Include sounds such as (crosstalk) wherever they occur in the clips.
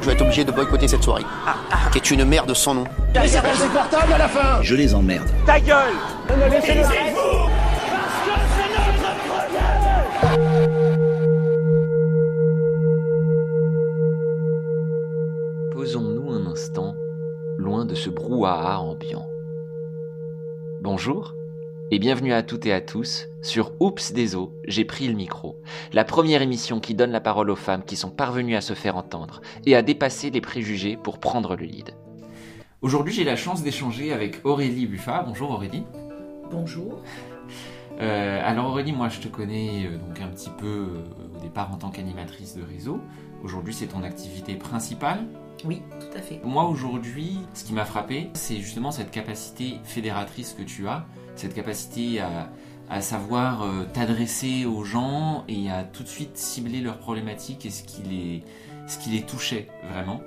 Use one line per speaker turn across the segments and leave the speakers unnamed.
je vais être obligé de boycotter cette soirée. Qui est une merde sans nom.
portable à la fin
Je les emmerde.
Ta gueule
Posons-nous un instant loin de ce brouhaha ambiant. Bonjour et bienvenue à toutes et à tous sur Oups des eaux, j'ai pris le micro, la première émission qui donne la parole aux femmes qui sont parvenues à se faire entendre et à dépasser les préjugés pour prendre le lead. Aujourd'hui, j'ai la chance d'échanger avec Aurélie Buffat. Bonjour Aurélie.
Bonjour.
Euh, alors Aurélie, moi je te connais euh, donc un petit peu euh, au départ en tant qu'animatrice de réseau. Aujourd'hui, c'est ton activité principale.
Oui, tout à fait.
Moi aujourd'hui, ce qui m'a frappé, c'est justement cette capacité fédératrice que tu as, cette capacité à, savoir euh, t'adresser aux gens et à tout de suite cibler leurs problématiques et ce qui les, ce qui les touchait vraiment.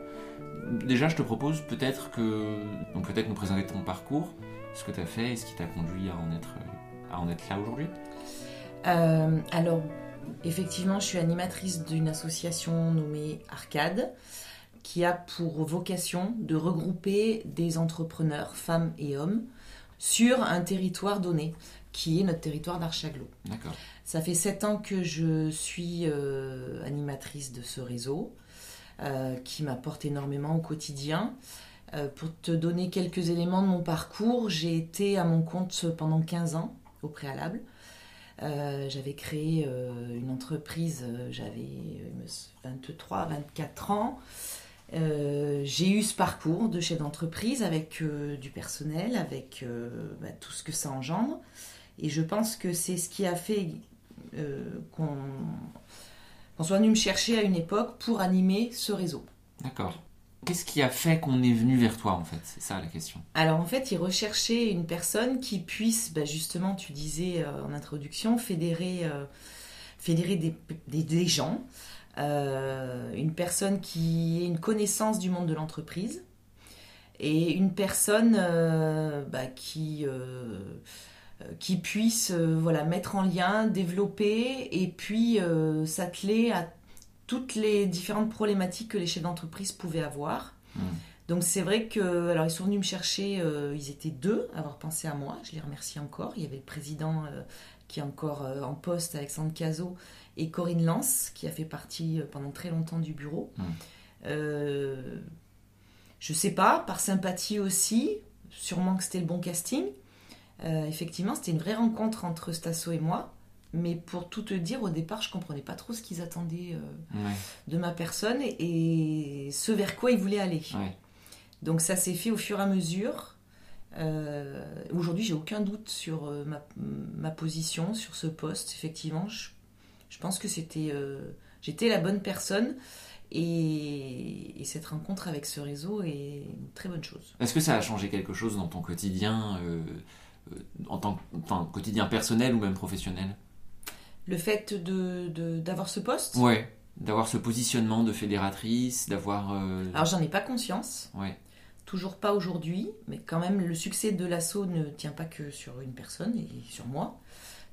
Déjà, je te propose peut-être que, donc peut-être nous présenter ton parcours, ce que tu as fait et ce qui t'a conduit à en être, à en être là aujourd'hui.
Euh, alors, effectivement, je suis animatrice d'une association nommée Arcade, qui a pour vocation de regrouper des entrepreneurs, femmes et hommes, sur un territoire donné, qui est notre territoire d'Archaglo.
D'accord.
Ça fait sept ans que je suis euh, animatrice de ce réseau, euh, qui m'apporte énormément au quotidien. Euh, pour te donner quelques éléments de mon parcours, j'ai été à mon compte pendant 15 ans au préalable. Euh, j'avais créé euh, une entreprise, euh, j'avais 23, 24 ans. Euh, j'ai eu ce parcours de chef d'entreprise avec euh, du personnel, avec euh, bah, tout ce que ça engendre. Et je pense que c'est ce qui a fait qu'on soit venu me chercher à une époque pour animer ce réseau.
D'accord. Qu'est-ce qui a fait qu'on est venu vers toi en fait? C'est ça la question.
Alors en fait, il recherchait une personne qui puisse, bah, justement, tu disais en introduction, fédérer, fédérer des, des- des gens, une personne qui ait une connaissance du monde de l'entreprise et une personne euh, bah, qui, euh, euh, qui puisse euh, voilà, mettre en lien, développer et puis euh, s'atteler à toutes les différentes problématiques que les chefs d'entreprise pouvaient avoir.
Hmm.
Donc c'est vrai que alors ils sont venus me chercher, euh, ils étaient deux à avoir pensé à moi, je les remercie encore. Il y avait le président euh, qui est encore euh, en poste, Alexandre Cazot, et Corinne Lance qui a fait partie euh, pendant très longtemps du bureau.
Mm.
Euh, je sais pas, par sympathie aussi, sûrement que c'était le bon casting. Euh, effectivement, c'était une vraie rencontre entre Stasso et moi. Mais pour tout te dire, au départ, je comprenais pas trop ce qu'ils attendaient euh,
Ouais.
de ma personne et, et ce vers quoi ils voulaient aller.
Ouais.
Donc ça s'est fait au fur et à mesure. Aujourd'hui, j'ai aucun doute sur ma, ma position, sur ce poste. Effectivement, je, je pense que c'était, euh, j'étais la bonne personne et, et cette rencontre avec ce réseau est une très bonne chose.
Est-ce que ça a changé quelque chose dans ton quotidien, euh, euh, en tant que enfin, quotidien personnel ou même professionnel?
Le fait de, de- d'avoir ce poste,
Ouais. D'avoir ce positionnement de fédératrice, d'avoir. euh,
alors j'en ai pas conscience.
Ouais.
Toujours pas aujourd'hui, mais quand même le succès de l'assaut ne tient pas que sur une personne et sur moi.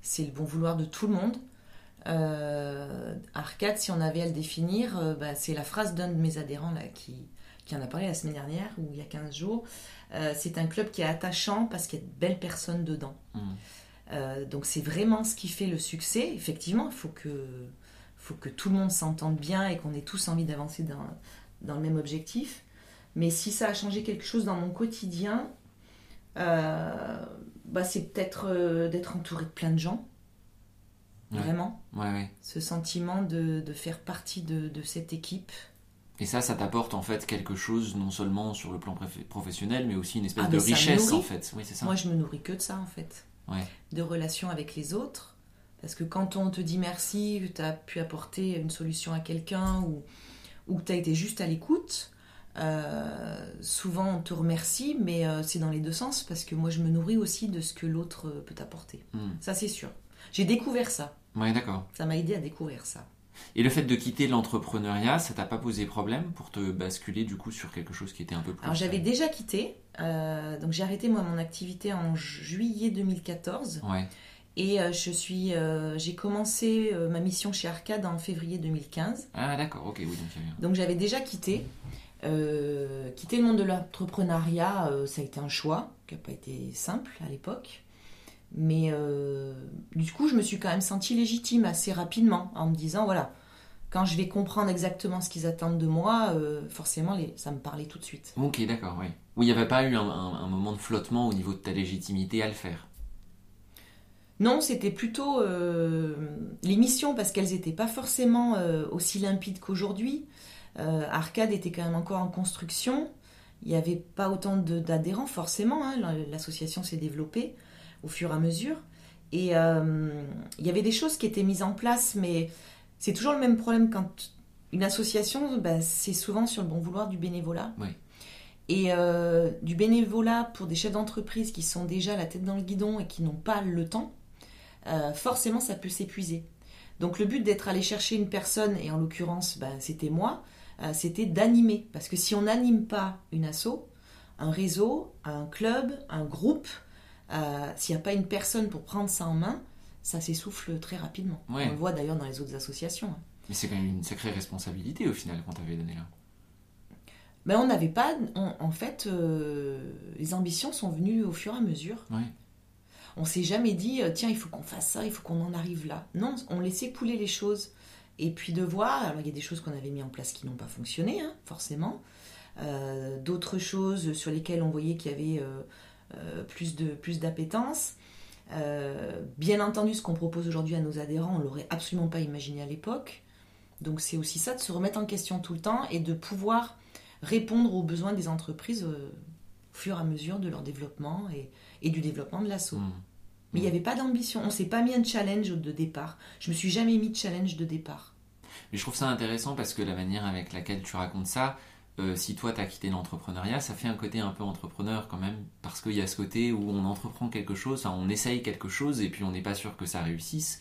C'est le bon vouloir de tout le monde. Euh, Arcade, si on avait à le définir, euh, bah, c'est la phrase d'un de mes adhérents là, qui, qui en a parlé la semaine dernière ou il y a 15 jours. Euh, c'est un club qui est attachant parce qu'il y a de belles personnes dedans.
Mm.
Euh, donc c'est vraiment ce qui fait le succès. Effectivement, il faut que, faut que tout le monde s'entende bien et qu'on ait tous envie d'avancer dans, dans le même objectif. Mais si ça a changé quelque chose dans mon quotidien, bah, c'est peut-être d'être entouré de plein de gens.
Ouais.
Vraiment.
Ouais, ouais.
Ce sentiment de, de faire partie de, de cette équipe.
Et ça, ça t'apporte en fait quelque chose, non seulement sur le plan professionnel, mais aussi une espèce
Ah,
de richesse en fait. Oui, c'est ça.
Moi, je me nourris que de ça, en fait.
Ouais.
De relations avec les autres. Parce que quand on te dit merci, que tu as pu apporter une solution à quelqu'un ou, ou que tu as été juste à l'écoute, euh, souvent on te remercie, mais euh, c'est dans les deux sens parce que moi je me nourris aussi de ce que l'autre euh, peut apporter.
Mm.
Ça c'est sûr. J'ai découvert ça.
Ouais, d'accord.
Ça m'a aidé à découvrir ça.
Et le fait de quitter l'entrepreneuriat, ça t'a pas posé problème pour te basculer du coup sur quelque chose qui était un peu plus.
Alors j'avais déjà quitté, euh, donc j'ai arrêté moi mon activité en juillet 2014
Ouais.
Et euh, je suis, euh, j'ai commencé ma mission chez Arcade en février 2015.
Ah d'accord, ok, oui, donc avait-
Donc j'avais déjà quitté. Quitter le monde de l'entrepreneuriat, ça a été un choix qui n'a pas été simple à l'époque. Mais euh, du coup, je me suis quand même sentie légitime assez rapidement en me disant, voilà, quand je vais comprendre exactement ce qu'ils attendent de moi, euh, forcément, les, ça me parlait tout de suite.
Ok, d'accord, oui. Oui, il n'y avait pas eu un, un- un moment de flottement au niveau de ta légitimité à le faire?
Non, c'était plutôt euh, les missions parce qu'elles n'étaient pas forcément aussi limpides qu'aujourd'hui. Arcade était quand même encore en construction. Il n'y avait pas autant d'adhérents forcément. hein. L'association s'est développée au fur et à mesure. Et euh, il y avait des choses qui étaient mises en place, mais c'est toujours le même problème quand une association, ben, c'est souvent sur le bon vouloir du bénévolat.
Oui.
Et euh, du bénévolat pour des chefs d'entreprise qui sont déjà la tête dans le guidon et qui n'ont pas le temps, euh, forcément ça peut s'épuiser. Donc le but d'être allé chercher une personne, et en l'occurrence ben, c'était moi, euh, c'était d'animer. Parce que si on n'anime pas une asso, un réseau, un club, un groupe, euh, s'il n'y a pas une personne pour prendre ça en main, ça s'essouffle très rapidement.
Ouais.
On le voit d'ailleurs dans les autres associations. hein.
Mais c'est quand même une sacrée responsabilité au final quand t'avais donné là.
Ben, on n'avait pas, on- en fait, euh, les ambitions sont venues au fur et à mesure.
Ouais.
On s'est jamais dit, euh, tiens, il faut qu'on fasse ça, il faut qu'on en arrive là. Non, on laissait couler les choses. Et puis de voir, alors il y a des choses qu'on avait mis en place qui n'ont pas fonctionné, hein, forcément. Euh, D'autres choses sur lesquelles on voyait qu'il y avait euh, plus de plus d'appétence. Euh, bien entendu, ce qu'on propose aujourd'hui à nos adhérents, on l'aurait absolument pas imaginé à l'époque. Donc c'est aussi ça, de se remettre en question tout le temps et de pouvoir répondre aux besoins des entreprises euh, au fur et à mesure de leur développement et, et du développement de l'assaut.
Hmm.
Mais il n'y avait pas d'ambition. On s'est pas mis un challenge de départ. Je me suis jamais mis de challenge de départ.
Mais je trouve ça intéressant parce que la manière avec laquelle tu racontes ça, euh, si toi t'as quitté l'entrepreneuriat, ça fait un côté un peu entrepreneur quand même, parce qu'il y a ce côté où on entreprend quelque chose, on essaye quelque chose et puis on n'est pas sûr que ça réussisse,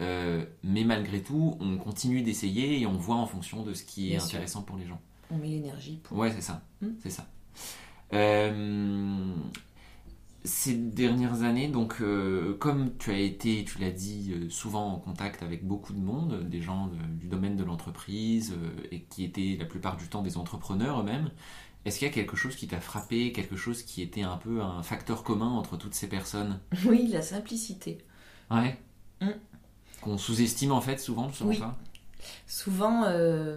Euh, mais malgré tout, on continue d'essayer et on voit en fonction de ce qui est
Bien sûr.
intéressant pour les gens.
On met l'énergie pour.
Ouais, c'est ça.
Mm.
C'est ça. Euh, ces dernières années, donc, euh, comme tu as été, tu l'as dit, euh, souvent en contact avec beaucoup de monde, des gens de- du domaine de l'entreprise euh, et qui étaient la plupart du temps des entrepreneurs eux-mêmes, est-ce qu'il y a quelque chose qui t'a frappé, quelque chose qui était un peu un facteur commun entre toutes ces personnes? (laughs)
Oui, la simplicité.
Ouais.
Mm.
Qu'on sous-estime en fait souvent, selon
Oui.
toi?
Souvent, euh,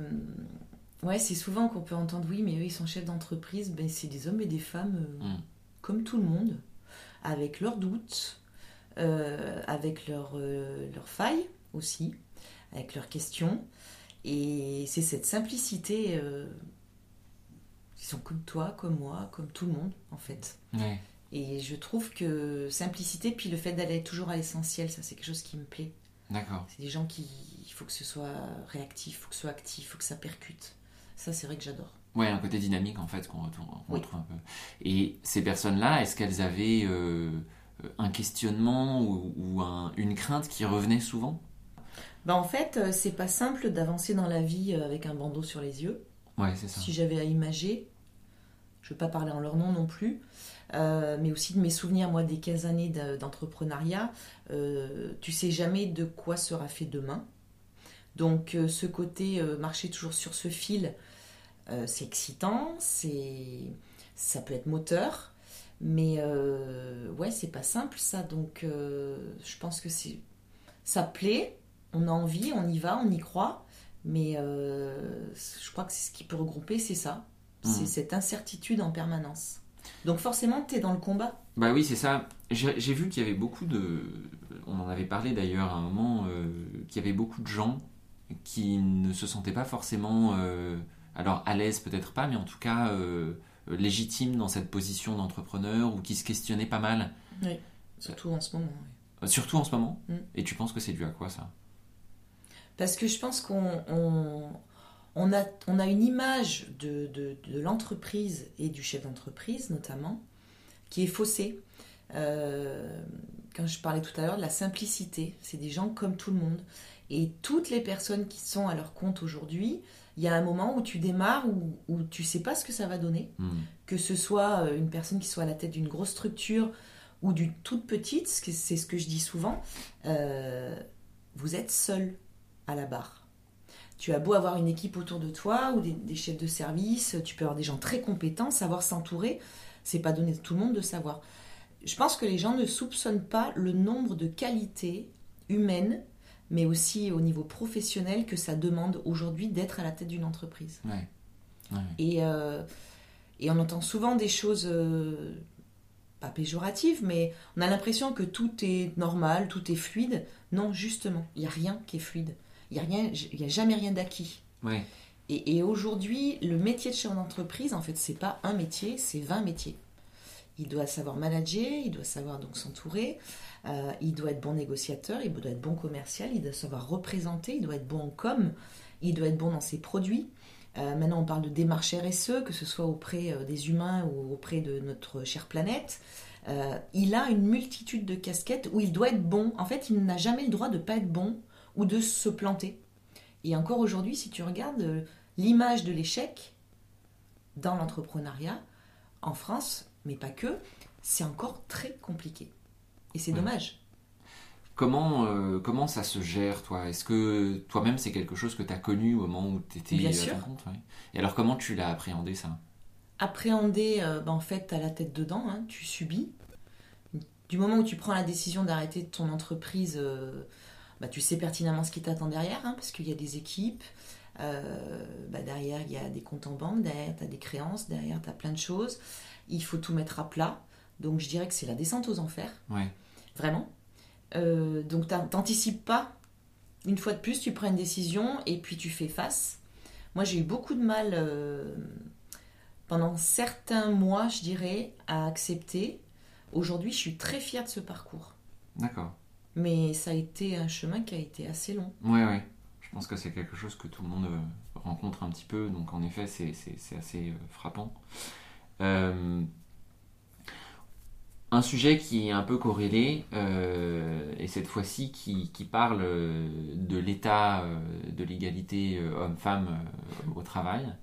ouais, c'est souvent qu'on peut entendre oui, mais eux ils sont chefs d'entreprise. Ben, c'est des hommes et des femmes euh,
Mm.
comme tout le monde, avec leurs doutes, euh, avec leurs euh, failles aussi, avec leurs questions. Et c'est cette simplicité. euh, ils sont comme toi, comme moi, comme tout le monde en fait.
Ouais.
Et je trouve que simplicité, puis le fait d'aller toujours à l'essentiel, ça c'est quelque chose qui me plaît.
D'accord.
C'est des gens qui, il faut que ce soit réactif, il faut que ce soit actif, il faut que ça percute. Ça c'est vrai que j'adore.
Ouais, un côté dynamique en fait qu'on retrouve,
Oui.
un peu. Et ces personnes-là, est-ce qu'elles avaient euh, un questionnement ou, ou un- une crainte qui revenait souvent?
Bah en fait, euh, c'est pas simple d'avancer dans la vie euh, avec un bandeau sur les yeux.
Ouais, c'est ça.
Si j'avais à imager, je ne veux pas parler en leur nom non plus, euh, mais aussi de mes souvenirs, moi, des 15 années de- d'entrepreneuriat, euh, tu sais jamais de quoi sera fait demain. Donc euh, ce côté euh, marcher toujours sur ce fil, euh, c'est excitant, c'est ça peut être moteur, mais euh, ouais, c'est pas simple ça. Donc euh, je pense que c'est ça plaît, on a envie, on y va, on y croit, mais je crois que c'est ce qui peut regrouper, c'est ça. C'est
Mhm.
cette incertitude en permanence. Donc forcément, tu es dans le combat.
Bah oui, c'est ça. J'ai j'ai vu qu'il y avait beaucoup de. On en avait parlé d'ailleurs à un moment, euh, qu'il y avait beaucoup de gens qui ne se sentaient pas forcément. euh, alors à l'aise peut-être pas, mais en tout cas euh, légitimes dans cette position d'entrepreneur ou qui se questionnaient pas mal.
Surtout en ce moment. oui.
Surtout en ce moment.
Mm.
Et tu penses que c'est dû à quoi ça?
Parce que je pense qu'on on, on a, on a une image de, de, de l'entreprise et du chef d'entreprise notamment qui est faussée. Euh, quand je parlais tout à l'heure de la simplicité, c'est des gens comme tout le monde. Et toutes les personnes qui sont à leur compte aujourd'hui, il y a un moment où tu démarres où, où tu sais pas ce que ça va donner.
Hmm.
que ce soit euh, une personne qui soit à la tête d'une grosse structure ou d'une toute petite, c'est ce que je dis souvent, euh, vous êtes seul à la barre. Tu as beau avoir une équipe autour de toi ou des, des, chefs de service, tu peux avoir des gens très compétents, savoir s'entourer, c'est pas donné à tout le monde de savoir. Je pense que les gens ne soupçonnent pas le nombre de qualités humaines, mais aussi au niveau professionnel que ça demande aujourd'hui d'être à la tête d'une entreprise.
Ouais. Ouais.
Et, euh, et on entend souvent des choses euh, pas péjoratives, mais on a l'impression que tout est normal, tout est fluide. Non, justement, il n'y a rien qui est fluide. Il n'y a, rien- il y a jamais rien d'acquis.
Ouais.
Et, et aujourd'hui, le métier de chef d'entreprise, en fait, c'est pas un métier, c'est 20 métiers. Il doit savoir manager, il doit savoir donc s'entourer, euh, il doit être bon négociateur, il doit être bon commercial, il doit savoir représenter, il doit être bon en com, il doit être bon dans ses produits. Euh, maintenant, on parle de démarche RSE, que ce soit auprès euh, des humains ou auprès de notre chère planète. Il a une multitude de casquettes où il doit être bon. En fait, il n'a jamais le droit de pas être bon ou de se planter. Et encore aujourd'hui, si tu regardes l'image de l'échec dans l'entrepreneuriat, en France, mais pas que, c'est encore très compliqué. Et c'est
Ouais.
dommage.
Comment, euh, comment ça se gère, toi? Est-ce que toi-même, c'est quelque chose que tu as connu au moment où tu étais
Bien
à
sûr.
ton compte ouais? Et alors, comment tu l'as appréhendé, ça?
Appréhender, euh, ben, en fait, tu as la tête dedans, hein, tu subis. Du moment où tu prends la décision d'arrêter ton entreprise, euh, bah, tu sais pertinemment ce qui t'attend derrière, hein, parce qu'il y a des équipes. Euh, bah, derrière, il y a des comptes en banque, derrière, tu as des créances, derrière, tu as plein de choses. Il faut tout mettre à plat. Donc, je dirais que c'est la descente aux enfers.
Ouais.
Vraiment. Euh, donc t'an- t'anticipes pas. Une fois de plus, tu prends une décision et puis tu fais face. Moi, j'ai eu beaucoup de mal euh, pendant certains mois, je dirais, à accepter. Aujourd'hui, je suis très fière de ce parcours.
D'accord.
Mais ça a été un chemin qui a été assez long.
Ouais, ouais. Je pense que c'est quelque chose que tout le monde euh, rencontre un petit peu, donc en effet, c'est assez euh, frappant. Euh, un sujet qui est un peu corrélé, euh, et cette fois-ci qui, qui parle de l'état de l'égalité homme-femme au travail.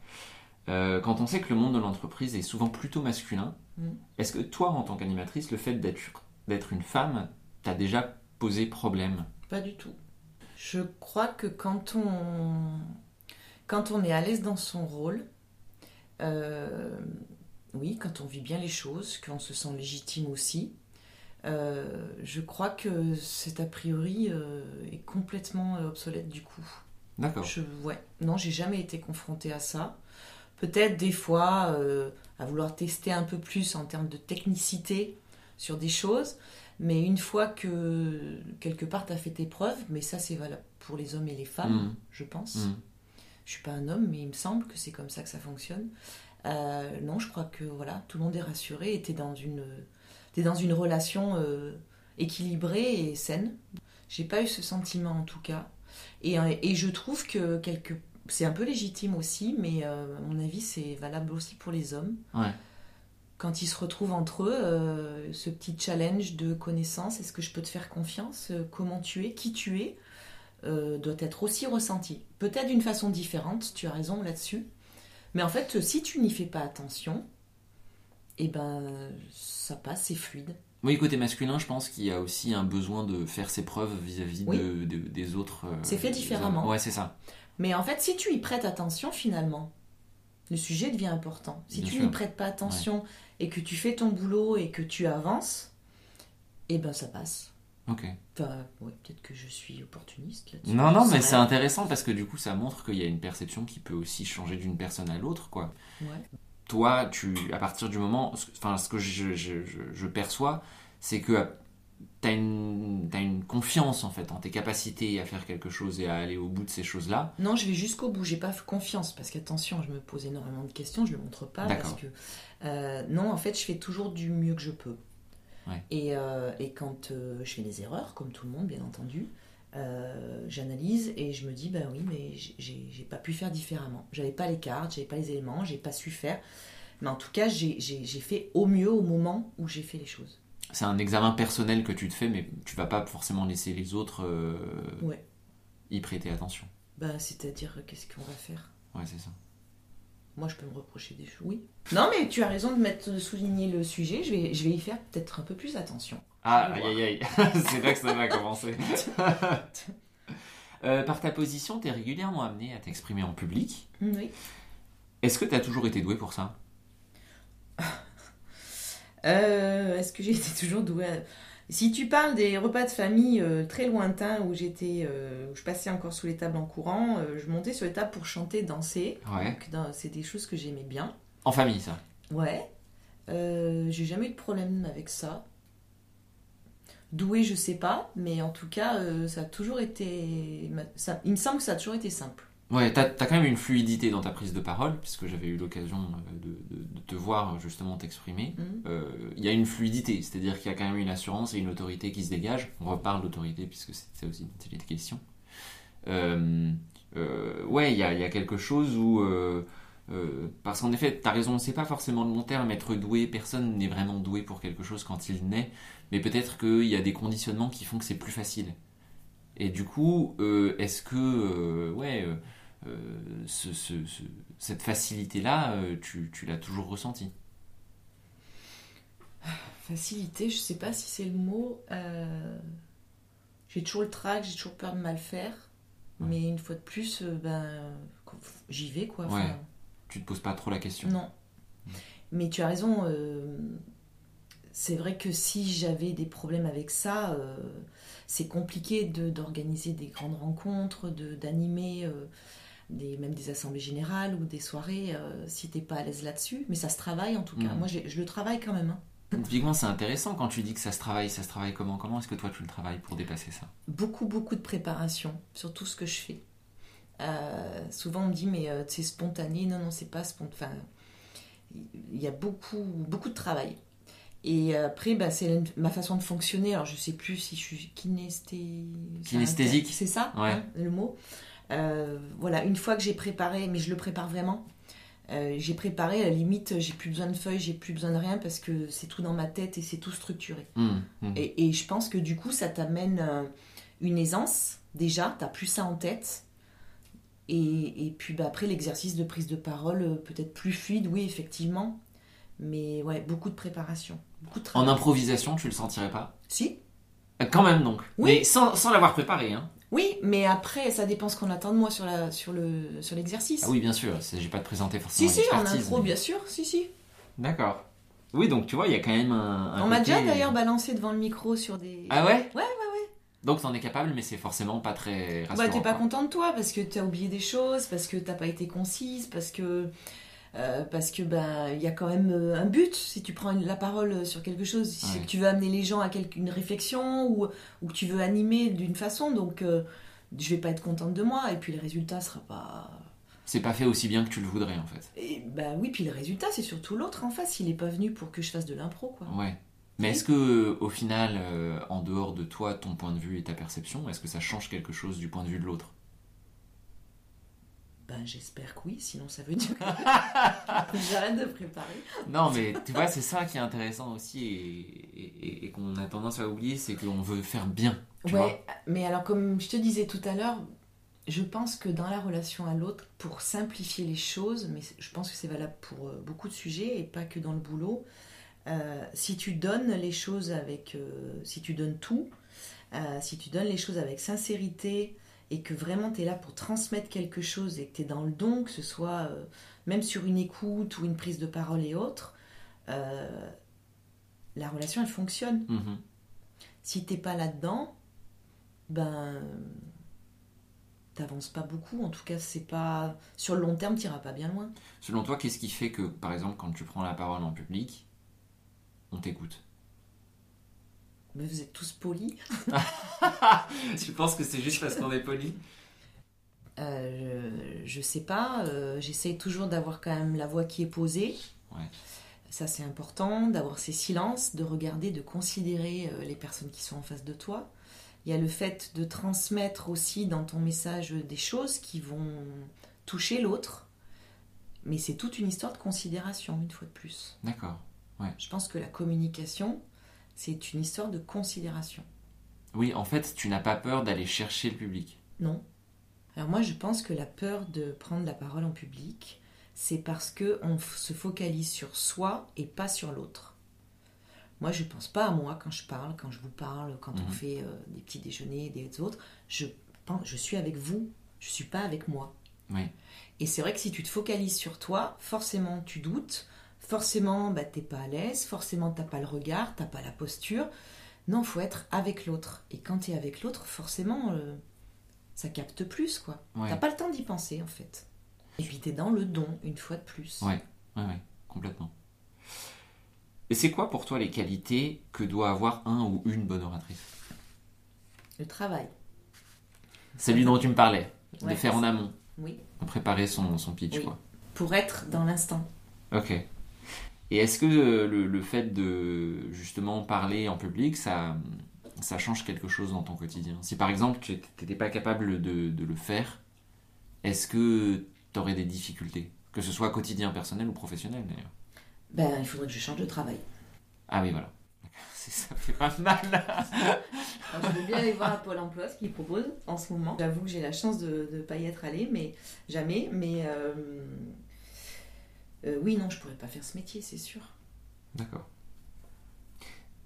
Euh, quand on sait que le monde de l'entreprise est souvent plutôt masculin,
Mm.
est-ce que toi, en tant qu'animatrice, le fait d'être d'être une femme t'a déjà posé problème?
Pas du tout. Je crois que quand on, quand on est à l'aise dans son rôle, euh, oui, quand on vit bien les choses, qu'on se sent légitime aussi, euh, je crois que cet a priori euh, est complètement obsolète du coup.
D'accord.
Je, ouais, non, j'ai jamais été confrontée à ça. Peut-être des fois à vouloir tester un peu plus en termes de technicité sur des choses, mais une fois que quelque part tu as fait tes preuves, mais ça c'est valable pour les hommes et les femmes,
Mhm.
je pense.
Mm.
Je suis pas un homme, mais il me semble que c'est comme ça que ça fonctionne. Euh, non, je crois que voilà, tout le monde est rassuré et t'es dans une, t'es dans une relation euh, équilibrée et saine. J'ai pas eu ce sentiment en tout cas. Et, euh, et je trouve que quelque... c'est un peu légitime aussi, mais euh, à mon avis c'est valable aussi pour les hommes.
Ouais.
Quand ils se retrouvent entre eux, euh, ce petit challenge de connaissance, est-ce que je peux te faire confiance Euh, Comment tu es Qui tu es euh, doit être aussi ressenti. Peut-être d'une façon différente, tu as raison là-dessus. Mais en fait, si tu n'y fais pas attention, eh ben, ça passe, c'est fluide.
Oui, côté masculin, je pense qu'il y a aussi un besoin de faire ses preuves vis-à-vis
Oui.
de, de- des autres. euh,
C'est fait différemment.
hommes. Ouais, c'est ça.
Mais en fait, si tu y prêtes attention, finalement, le sujet devient important. Si
Bien
tu n'y prêtes pas attention et que tu fais ton boulot et que tu avances, eh ben, ça passe.
Ok.
Enfin, ouais, peut-être que je suis opportuniste là-dessus.
Non, non, mais c'est intéressant parce que du coup, ça montre qu'il y a une perception qui peut aussi changer d'une personne à l'autre, quoi.
Ouais.
Toi, tu, à partir du moment, enfin, ce que je, je- je- je perçois, c'est que tu as une, t'as une confiance en fait en tes capacités à faire quelque chose et à aller au bout de ces choses-là.
Non, je vais jusqu'au bout. J'ai pas confiance parce qu'attention, je me pose énormément de questions. Je le montre pas parce que euh, non, en fait, je fais toujours du mieux que je peux.
Ouais.
Et, euh, et quand euh, je fais des erreurs, comme tout le monde, bien entendu, j'analyse et je me dis, ben oui, mais j'ai- pas pu faire différemment. J'avais pas les cartes, j'avais pas les éléments, j'ai pas su faire. Mais en tout cas, j'ai fait au mieux au moment où j'ai fait les choses.
C'est un examen personnel que tu te fais, mais tu vas pas forcément laisser les autres euh,
Ouais.
y prêter attention.
Ben, c'est-à-dire, qu'est-ce qu'on va faire?
Ouais, c'est ça.
moi, je peux me reprocher des choses. Oui. Non, mais tu as raison de mettre, de souligner le sujet. Je vais, je vais y faire peut-être un peu plus attention.
Ah, aïe aïe aïe, (laughs) c'est là que ça va commencer. (laughs) Euh, par ta position, tu es régulièrement amené à t'exprimer en public.
Oui.
Est-ce que tu as toujours été doué pour ça?
Euh, Est-ce que j'ai été (laughs) toujours douée à- Si tu parles des repas de famille euh, très lointains où j'étais, euh, où je passais encore sous les tables en courant, euh, je montais sur les tables pour chanter, danser.
Ouais.
C'est des choses que j'aimais bien.
En famille, ça
Ouais. J'ai jamais eu de problème avec ça. Doué, je sais pas, mais en tout cas, ça a toujours été. ça- il me semble que ça a toujours été simple.
Ouais, t'as as quand même une fluidité dans ta prise de parole, puisque j'avais eu l'occasion euh, de, de- de te voir justement t'exprimer.
Mhm.
Euh, Il y a une fluidité, c'est-à-dire qu'il y a quand même une assurance et une autorité qui se dégage. On reparle d'autorité, puisque c'est aussi dont il est question. Euh, euh, ouais, il y a, il y a quelque chose où... parce qu'en effet, t'as raison, c'est pas forcément le long terme être doué, personne n'est vraiment doué pour quelque chose quand il naît, mais peut-être qu'il y a des conditionnements qui font que c'est plus facile. Et du coup, est-ce que, ouais, ce- ce- ce- cette facilité-là, euh, tu, tu l'as toujours ressentie
Facilité, je sais pas si c'est le mot. euh, J'ai toujours le trac, j'ai toujours peur de mal faire.
Ouais.
Mais une fois de plus, euh, ben, j'y vais quoi. Enfin,
Ouais. Tu te poses pas trop la question
Non. Mais tu as raison. euh, c'est vrai que si j'avais des problèmes avec ça, euh, c'est compliqué de- d'organiser des grandes rencontres, de- d'animer euh, des, même des assemblées générales ou des soirées euh, si t'es pas à l'aise là-dessus. Mais ça se travaille en tout cas.
Mhm.
Moi, je le travaille quand même. hein.
Typiquement, c'est intéressant quand tu dis que ça se travaille. Ça se travaille comment? Comment est-ce que toi tu le travailles pour dépasser ça?
Beaucoup, beaucoup de préparation sur tout ce que je fais. Euh, souvent, on me dit, mais euh, c'est spontané. Non, non, c'est pas spontané. Enfin, il y a beaucoup, beaucoup de travail. Et après, bah, c'est ma façon de fonctionner. Alors, je sais plus si je suis kinesté...
Kinesthésique.
C'est ça,
Ouais.
hein, le mot? Euh, voilà, une fois que j'ai préparé, mais je le prépare vraiment. euh, j'ai préparé, à la limite, j'ai plus besoin de feuilles, j'ai plus besoin de rien parce que c'est tout dans ma tête et c'est tout structuré.
Hum, hum.
Et, et je pense que du coup, ça t'amène euh, une aisance, déjà, t'as plus ça en tête. Et, et puis bah, après, l'exercice de prise de parole, euh, peut-être plus fluide, oui, effectivement. Mais ouais, beaucoup de préparation. Beaucoup de
En improvisation, tu le sentirais pas?
Si
Quand même donc.
Oui.
Mais sans, sans l'avoir préparé. Hein.
Oui, mais après, ça dépend ce qu'on attend de moi sur la sur le sur l'exercice.
Ah oui, bien sûr. J'ai pas te présenter
si,
forcément
si, en
l'expertise,
intro,
mais-
bien sûr, si, si.
D'accord. Oui, donc tu vois, il y a quand même un. un
On m'a déjà d'ailleurs balancé devant le micro sur des.
Ah ouais?
Ouais, ouais,
Donc t'en es capable, mais c'est forcément pas très rassurant.
Bah, t'es pas
quoi.
content de toi parce que t'as oublié des choses, parce que t'as pas été concise, parce que. Euh, parce que ben il y a quand même euh, un but si tu prends une- la parole sur quelque chose si c'est
Ouais.
que tu veux amener les gens à quelque, une réflexion ou, ou que tu veux animer d'une façon donc euh, je vais pas être contente de moi et puis le résultat sera pas
C'est pas fait aussi bien que tu le voudrais en fait.
et bah oui puis le résultat c'est surtout l'autre en face il est pas venu pour que je fasse de l'impro quoi
Ouais. Mais est-ce que au final, euh, en dehors de toi, ton point de vue et ta perception, est-ce que ça change quelque chose du point de vue de l'autre?
Ben j'espère que oui sinon ça veut dire que (laughs) j'arrête de préparer
Non, mais tu vois, c'est ça qui est intéressant aussi et, et- et qu'on a tendance à oublier, c'est qu'on veut faire bien. Tu vois
Ouais, mais alors comme je te disais tout à l'heure, je pense que dans la relation à l'autre, pour simplifier les choses, mais je pense que c'est valable pour euh, beaucoup de sujets et pas que dans le boulot, euh, si tu donnes les choses avec, euh, si tu donnes tout, euh, si tu donnes les choses avec sincérité et que vraiment tu es là pour transmettre quelque chose et que tu es dans le don, que ce soit euh, même sur une écoute ou une prise de parole et autres, euh, la relation elle fonctionne
Mhm.
si t'es pas là-dedans, ben t'avances pas beaucoup. En tout cas, c'est pas sur le long terme, t'iras pas bien loin.
Selon toi, qu'est-ce qui fait que, par exemple, quand tu prends la parole en public, on t'écoute?
Mais vous êtes tous polis. (laughs)
Tu penses que c'est juste parce qu'on est poli
Euh, je, je sais pas. euh, J'essaye toujours d'avoir quand même la voix qui est posée.
Ouais.
Ça, c'est important, d'avoir ces silences, de regarder, de considérer euh, les personnes qui sont en face de toi. Il y a le fait de transmettre aussi dans ton message des choses qui vont toucher l'autre. Mais c'est toute une histoire de considération, une fois de plus.
D'accord.
Je pense que la communication, c'est une histoire de considération.
Oui, en fait, tu n'as pas peur d'aller chercher le public.
Non. Alors moi, je pense que la peur de prendre la parole en public, c'est parce que on se focalise sur soi et pas sur l'autre. Moi, je pense pas à moi quand je parle, quand je vous parle, quand on
Mhm.
fait euh, des petits déjeuners, des autres. Je pense, je suis avec vous, je suis pas avec moi.
Oui.
Et c'est vrai que si tu te focalises sur toi, forcément tu doutes, forcément bah, t'es pas à l'aise, forcément t'as pas le regard, t'as pas la posture. Non, faut être avec l'autre. Et quand tu es avec l'autre, forcément, euh, ça capte plus, quoi.
Ouais.
T'as pas le temps d'y penser, en fait. Et puis t'es dans le don, une fois de plus.
Ouais, ouais, ouais, complètement. Et c'est quoi pour toi les qualités que doit avoir un ou une bonne oratrice?
Le travail,
Celui dont tu me parlais, de
Ouais.
faire en amont,
oui.
de préparer son, son pitch,
Oui.
quoi.
Pour être dans l'instant.
Ok. Et est-ce que euh, le, le fait de justement parler en public, ça, ça change quelque chose dans ton quotidien? Si par exemple tu n'étais pas capable de, de le faire, est-ce que tu aurais des difficultés? Que ce soit quotidien, personnel ou professionnel d'ailleurs
Ben, il faudrait que je change de travail.
Ah oui, voilà. (laughs) Ça fait pas mal.
Alors, (laughs) je veux bien aller voir à Pôle emploi ce qu'ils proposent en ce moment. J'avoue que j'ai la chance de ne pas y être allée, mais jamais. Mais euh, euh, oui, non, je pourrais pas faire ce métier, c'est sûr.
D'accord.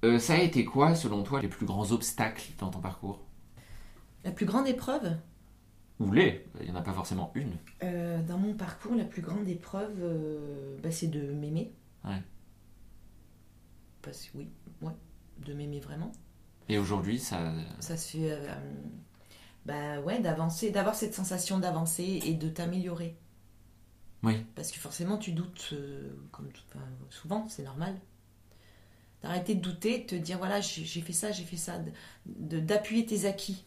Euh, ça a été quoi, selon toi, les plus grands obstacles dans ton parcours?
La plus grande épreuve?
Ou les Il n'y en a pas forcément une.
euh, dans mon parcours, la plus grande épreuve, euh, bah, c'est de m'aimer.
Ouais.
Parce que oui, ouais, de m'aimer vraiment.
Et aujourd'hui, ça.
Ça se fait, bah ouais, d'avancer, d'avoir cette sensation d'avancer et de t'améliorer.
Oui.
Parce que forcément, tu doutes, euh, comme enfin, souvent, c'est normal. D'arrêter de douter, de te dire voilà, j'ai fait ça, j'ai fait ça, d'appuyer tes acquis.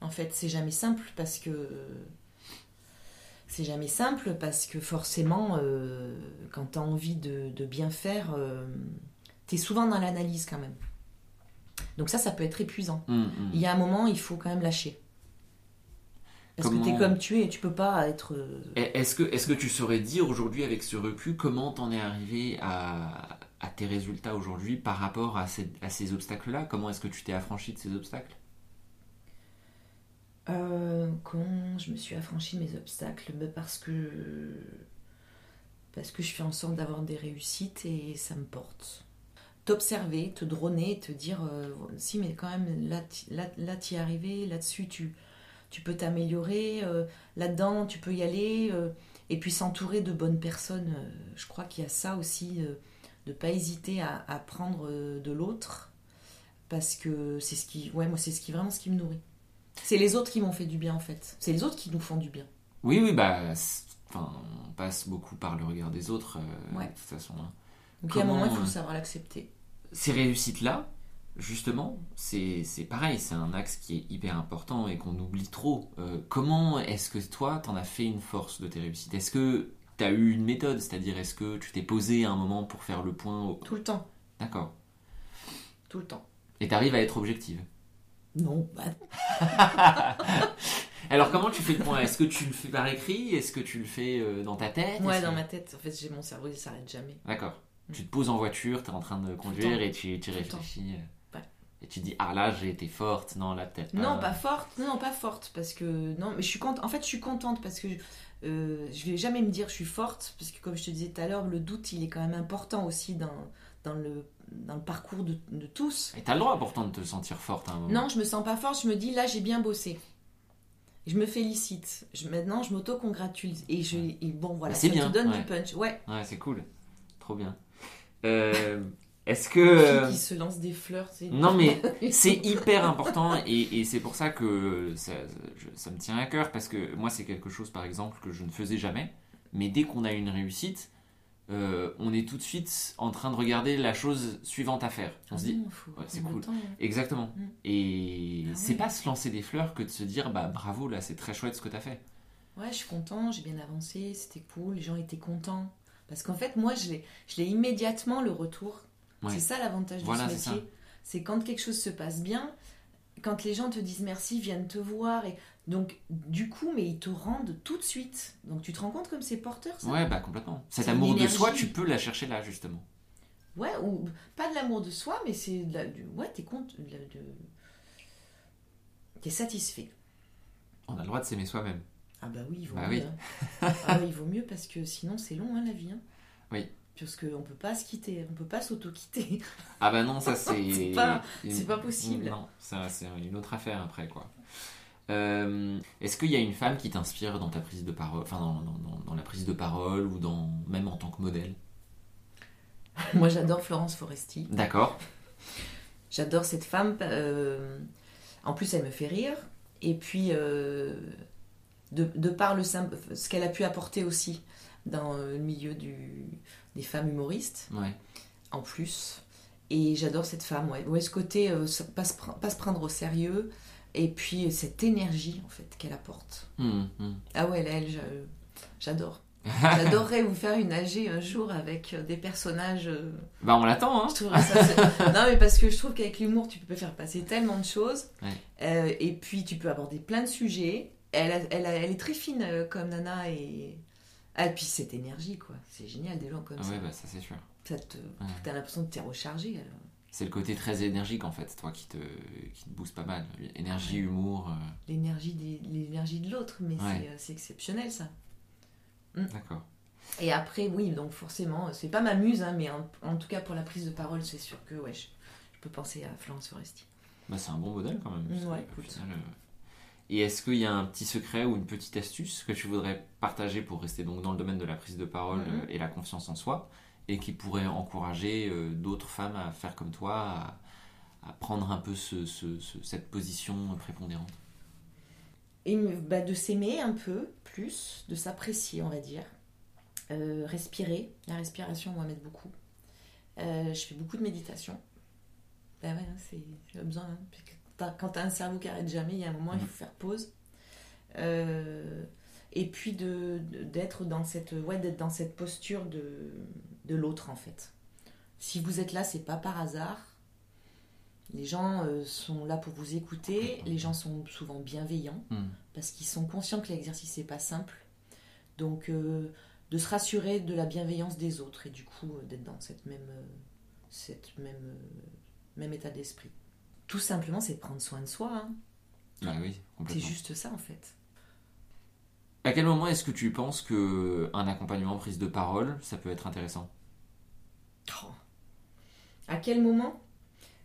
En fait, c'est jamais simple parce que c'est jamais simple parce que forcément, euh, quand tu as envie de, de bien faire, tu es souvent dans l'analyse quand même. Donc ça, ça peut être épuisant.
Hum, hum.
Il y a un moment, il faut quand même lâcher. Parce que
Comment-
tu es comme tu es, tu peux pas être. euh,
Est-ce que, est que tu saurais dire aujourd'hui, avec ce recul, comment t'en es arrivé à, à tes résultats aujourd'hui par rapport à ces, à ces obstacles-là? Comment est-ce que tu t'es affranchi de ces obstacles?
Euh, comment je me suis affranchie de mes obstacles? Ben, Parce que parce que je fais en sorte d'avoir des réussites et ça me porte. T'observer, te droner, te dire euh, si mais quand même là t'y- là, là t'y es arrivé, là-dessus tu, tu peux t'améliorer, euh, là-dedans tu peux y aller euh, et puis s'entourer de bonnes personnes. euh, je crois qu'il y a ça aussi, de pas hésiter à, à prendre de l'autre parce que c'est ce qui ouais moi c'est ce qui vraiment ce qui me nourrit. C'est les autres qui m'ont fait du bien en fait. C'est les autres qui nous font du bien.
Oui, oui, bah. Enfin, on passe beaucoup par le regard des autres, euh,
Ouais.
de toute façon. hein.
Donc il y a un moment, il
Comment,
faut
euh,
savoir l'accepter.
Ces réussites-là, justement, c'est pareil, c'est un axe qui est hyper important et qu'on oublie trop. Euh, comment est-ce que toi, t'en as fait une force de tes réussites? Est-ce que t'as eu une méthode? C'est-à-dire, est-ce que tu t'es posé un moment pour faire le point au-
Tout le temps.
D'accord.
Tout le temps.
Et t'arrives à être objective?
Non, bah, (laughs)
Alors comment tu fais le point? Est-ce que tu le fais par écrit? Est-ce que tu le fais euh, dans ta tête?
Ouais, dans
que-
ma tête, en fait, j'ai mon cerveau, il s'arrête jamais.
D'accord.
Mm.
Tu te poses en voiture, tu es en train de conduire et tu, tu réfléchis. Et tu dis, ah là j'ai été forte, non là peut-être pas.
Non, pas forte. Non, non, pas forte, parce que non, mais je suis contente. En fait, je suis contente parce que euh, je vais jamais me dire je suis forte, parce que comme je te disais tout à l'heure, le doute, il est quand même important aussi dans dans le dans le parcours de, de tous.
Et t'as le droit pourtant de te sentir forte à un moment.
Non, je me sens pas forte. Je me dis là, j'ai bien bossé. Je me félicite. Je, maintenant, je m'auto-congratule. Et, je, et bon, voilà, ça
bien,
te donne
ouais.
du punch. Ouais.
Ouais, c'est cool. Trop bien. Euh, (laughs) Est-ce que.
Qui se lance des fleurs, c'est.
Non mais (laughs) c'est hyper important et, et c'est pour ça que ça, je- ça me tient à cœur parce que moi c'est quelque chose par exemple que je ne faisais jamais mais dès qu'on a une réussite euh, on est tout de suite en train de regarder la chose suivante à faire. On se dit ouais, c'est cool.
temps, hein.
exactement
Mm.
et
Ah
c'est pas se lancer des fleurs que de se dire bah bravo là c'est très chouette ce que t'as fait.
Ouais, je suis content, j'ai bien avancé, c'était cool, les gens étaient contents. Parce qu'en fait, moi, je l'ai immédiatement le retour.
Ouais.
C'est ça l'avantage
Voilà,
de ce métier. C'est quand quelque chose se passe bien, quand les gens te disent merci, viennent te voir. Et donc, du coup, mais ils te rendent tout de suite. Donc, tu te rends compte comme c'est porteur, ça?
Ouais bah complètement. Cet amour de soi tu peux la chercher là justement.
Ouais, ou pas de l'amour de soi, mais c'est de la- du- ouais, t'es compte, de, de- t'es satisfait.
On a le droit de s'aimer soi-même.
Ah bah oui, il vaut
Bah
mieux.
oui.
hein. (laughs) ah oui, il vaut mieux parce que sinon c'est long hein, la vie. hein.
Oui.
Parce qu'on peut pas se quitter, on peut pas s'auto-quitter. (laughs)
Ah bah non, ça c'est. (laughs)
C'est pas-
une-
c'est pas possible.
Non, ça c'est une autre affaire après quoi. Euh, Est-ce qu'il y a une femme qui t'inspire dans ta prise de parole, enfin dans, dans- dans- dans la prise de parole ou dans même en tant que modèle? (laughs)
Moi j'adore Florence Foresti.
D'accord.
J'adore cette femme. euh, en plus, elle me fait rire. Et puis, euh, de, de par le simple- ce qu'elle a pu apporter aussi dans le milieu du, des femmes humoristes,
Ouais.
en plus. Et j'adore cette femme, ouais. Ouais, ce côté, euh, pas, se, pas se prendre au sérieux. Et puis, cette énergie, en fait, qu'elle apporte.
Hum, hum.
Ah ouais, là, elle, j'a- j'adore. (laughs) J'adorerais vous faire une AG un jour avec euh, des personnages. euh,
Bah on l'attend hein.
je ça. (laughs) non, mais parce que je trouve qu'avec l'humour, tu peux faire passer tellement de choses.
Ouais.
Euh, et puis, tu peux aborder plein de sujets. Elle, a- elle, a- elle est très fine euh, comme Nana. Et, ah, et puis, cette énergie, quoi. C'est génial, des gens comme
Ah
ça.
ouais bah ça c'est sûr.
ça te,
Ouais.
T'as l'impression de t'es rechargé. alors.
C'est le côté très énergique en fait, toi qui te, qui te booste pas mal. Énergie, humour. euh,
L'énergie, des- l'énergie de l'autre, mais
Ouais.
c'est, euh, c'est exceptionnel, ça.
D'accord.
Et après, oui, donc forcément, c'est pas ma muse, hein, mais en, en tout cas, pour la prise de parole, c'est sûr que ouais, je, je peux penser à Florence Foresti.
Bah c'est un bon modèle quand même.
Mm, ouais, écoute.
final, euh, Et est-ce qu'il y a un petit secret ou une petite astuce que tu voudrais partager pour rester donc dans le domaine de la prise de parole
Mhm.
euh, et la confiance en soi et qui pourrait encourager euh, d'autres femmes à faire comme toi, à, à prendre un peu ce- ce- ce- cette position prépondérante?
Et bah, de s'aimer un peu plus, de s'apprécier, on va dire. Euh, respirer. La respiration, moi, m'aide beaucoup. Euh, je fais beaucoup de méditation. Ben ouais, hein, c'est besoin. hein, quand tu as un cerveau qui arrête jamais, il y a un moment, il faut faire pause. Euh, et puis de- de- d'être dans cette ouais, d'être dans cette posture de, de l'autre en fait. Si vous êtes là, c'est pas par hasard. Les gens euh, sont là pour vous écouter. Les gens sont souvent bienveillants
Hmm.
parce qu'ils sont conscients que l'exercice n'est pas simple. Donc, euh, de se rassurer de la bienveillance des autres et du coup euh, d'être dans cette même, cette même, même état d'esprit. Tout simplement, c'est de prendre soin de soi. hein.
Ah oui,
C'est juste ça en fait.
À quel moment est-ce que tu penses que un accompagnement prise de parole, ça peut être intéressant?
Oh. À quel moment?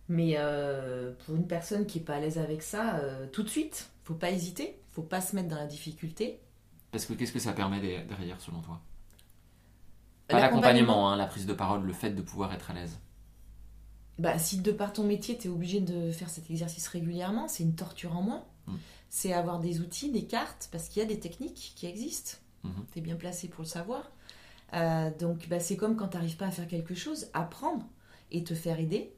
Mais euh, pour une personne qui n'est pas à l'aise avec ça, euh, tout de suite, faut pas hésiter, faut pas se mettre dans la difficulté.
Parce que qu'est-ce que ça permet de- derrière selon toi? Pas
L'accompagnement-
l'accompagnement, hein, la prise de parole, le fait de pouvoir être à l'aise.
Bah, si de par ton métier, tu es obligé de faire cet exercice régulièrement, c'est une torture en moins.
Mm.
C'est avoir des outils, des cartes, parce qu'il y a des techniques qui existent.
Mhm.
Tu es bien placé pour le savoir. Euh, donc, bah, c'est comme quand tu n'arrives pas à faire quelque chose, apprendre et te faire aider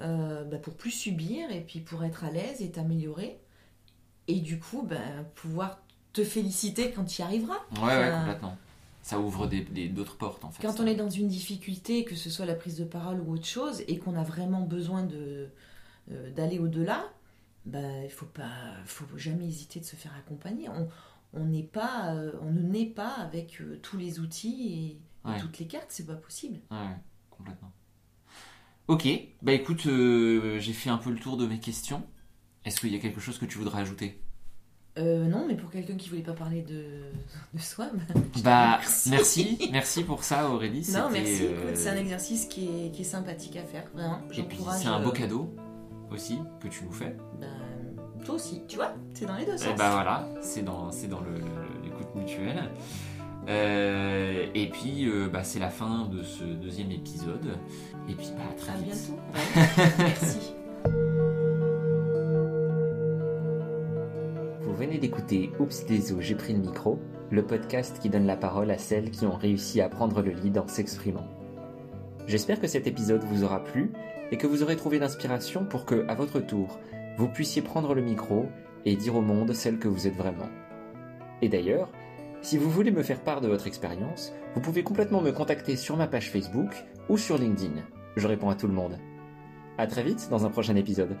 euh, bah, pour plus subir et puis pour être à l'aise et t'améliorer. Et du coup, bah, pouvoir te féliciter quand tu y arriveras.
Ouais, ouais,
Enfin,
complètement. Ça ouvre des- des- d'autres portes en fait.
quand on est dans une difficulté, que ce soit la prise de parole ou autre chose, et qu'on a vraiment besoin de euh, d'aller au-delà, bah, il faut pas, faut jamais hésiter de se faire accompagner. On, on n'est pas, euh, on ne naît pas avec euh, tous les outils et, toutes les cartes, c'est pas possible.
Ouais, ouais, complètement. Ok, bah écoute, euh, j'ai fait un peu le tour de mes questions. Est-ce qu'il y a quelque chose que tu voudrais ajouter?
Euh, non, mais pour quelqu'un qui voulait pas parler de, de soi, bah,
Bah, merci, (laughs) merci pour ça Aurélie.
Non, merci.
euh,
C'est un exercice qui est, qui est sympathique à faire, vraiment.
Et puis c'est un beau
euh,
cadeau aussi que tu nous fais.
bah, toi aussi, tu vois, c'est dans les deux
Et
sens.
bah voilà, c'est dans, c'est l'écoute mutuelle. Euh, et puis bah, c'est la fin de ce deuxième épisode. Et puis bah, à très
À
vite.
bientôt. (laughs) Ouais. Merci.
Vous venez d'écouter Oups désolé, j'ai pris le micro, le podcast qui donne la parole à celles qui ont réussi à prendre le lead en s'exprimant. J'espère que cet épisode vous aura plu et que vous aurez trouvé l'inspiration pour que, à votre tour, vous puissiez prendre le micro et dire au monde celle que vous êtes vraiment. Et d'ailleurs, si vous voulez me faire part de votre expérience, vous pouvez complètement me contacter sur ma page Facebook ou sur LinkedIn. Je réponds à tout le monde. À très vite dans un prochain épisode.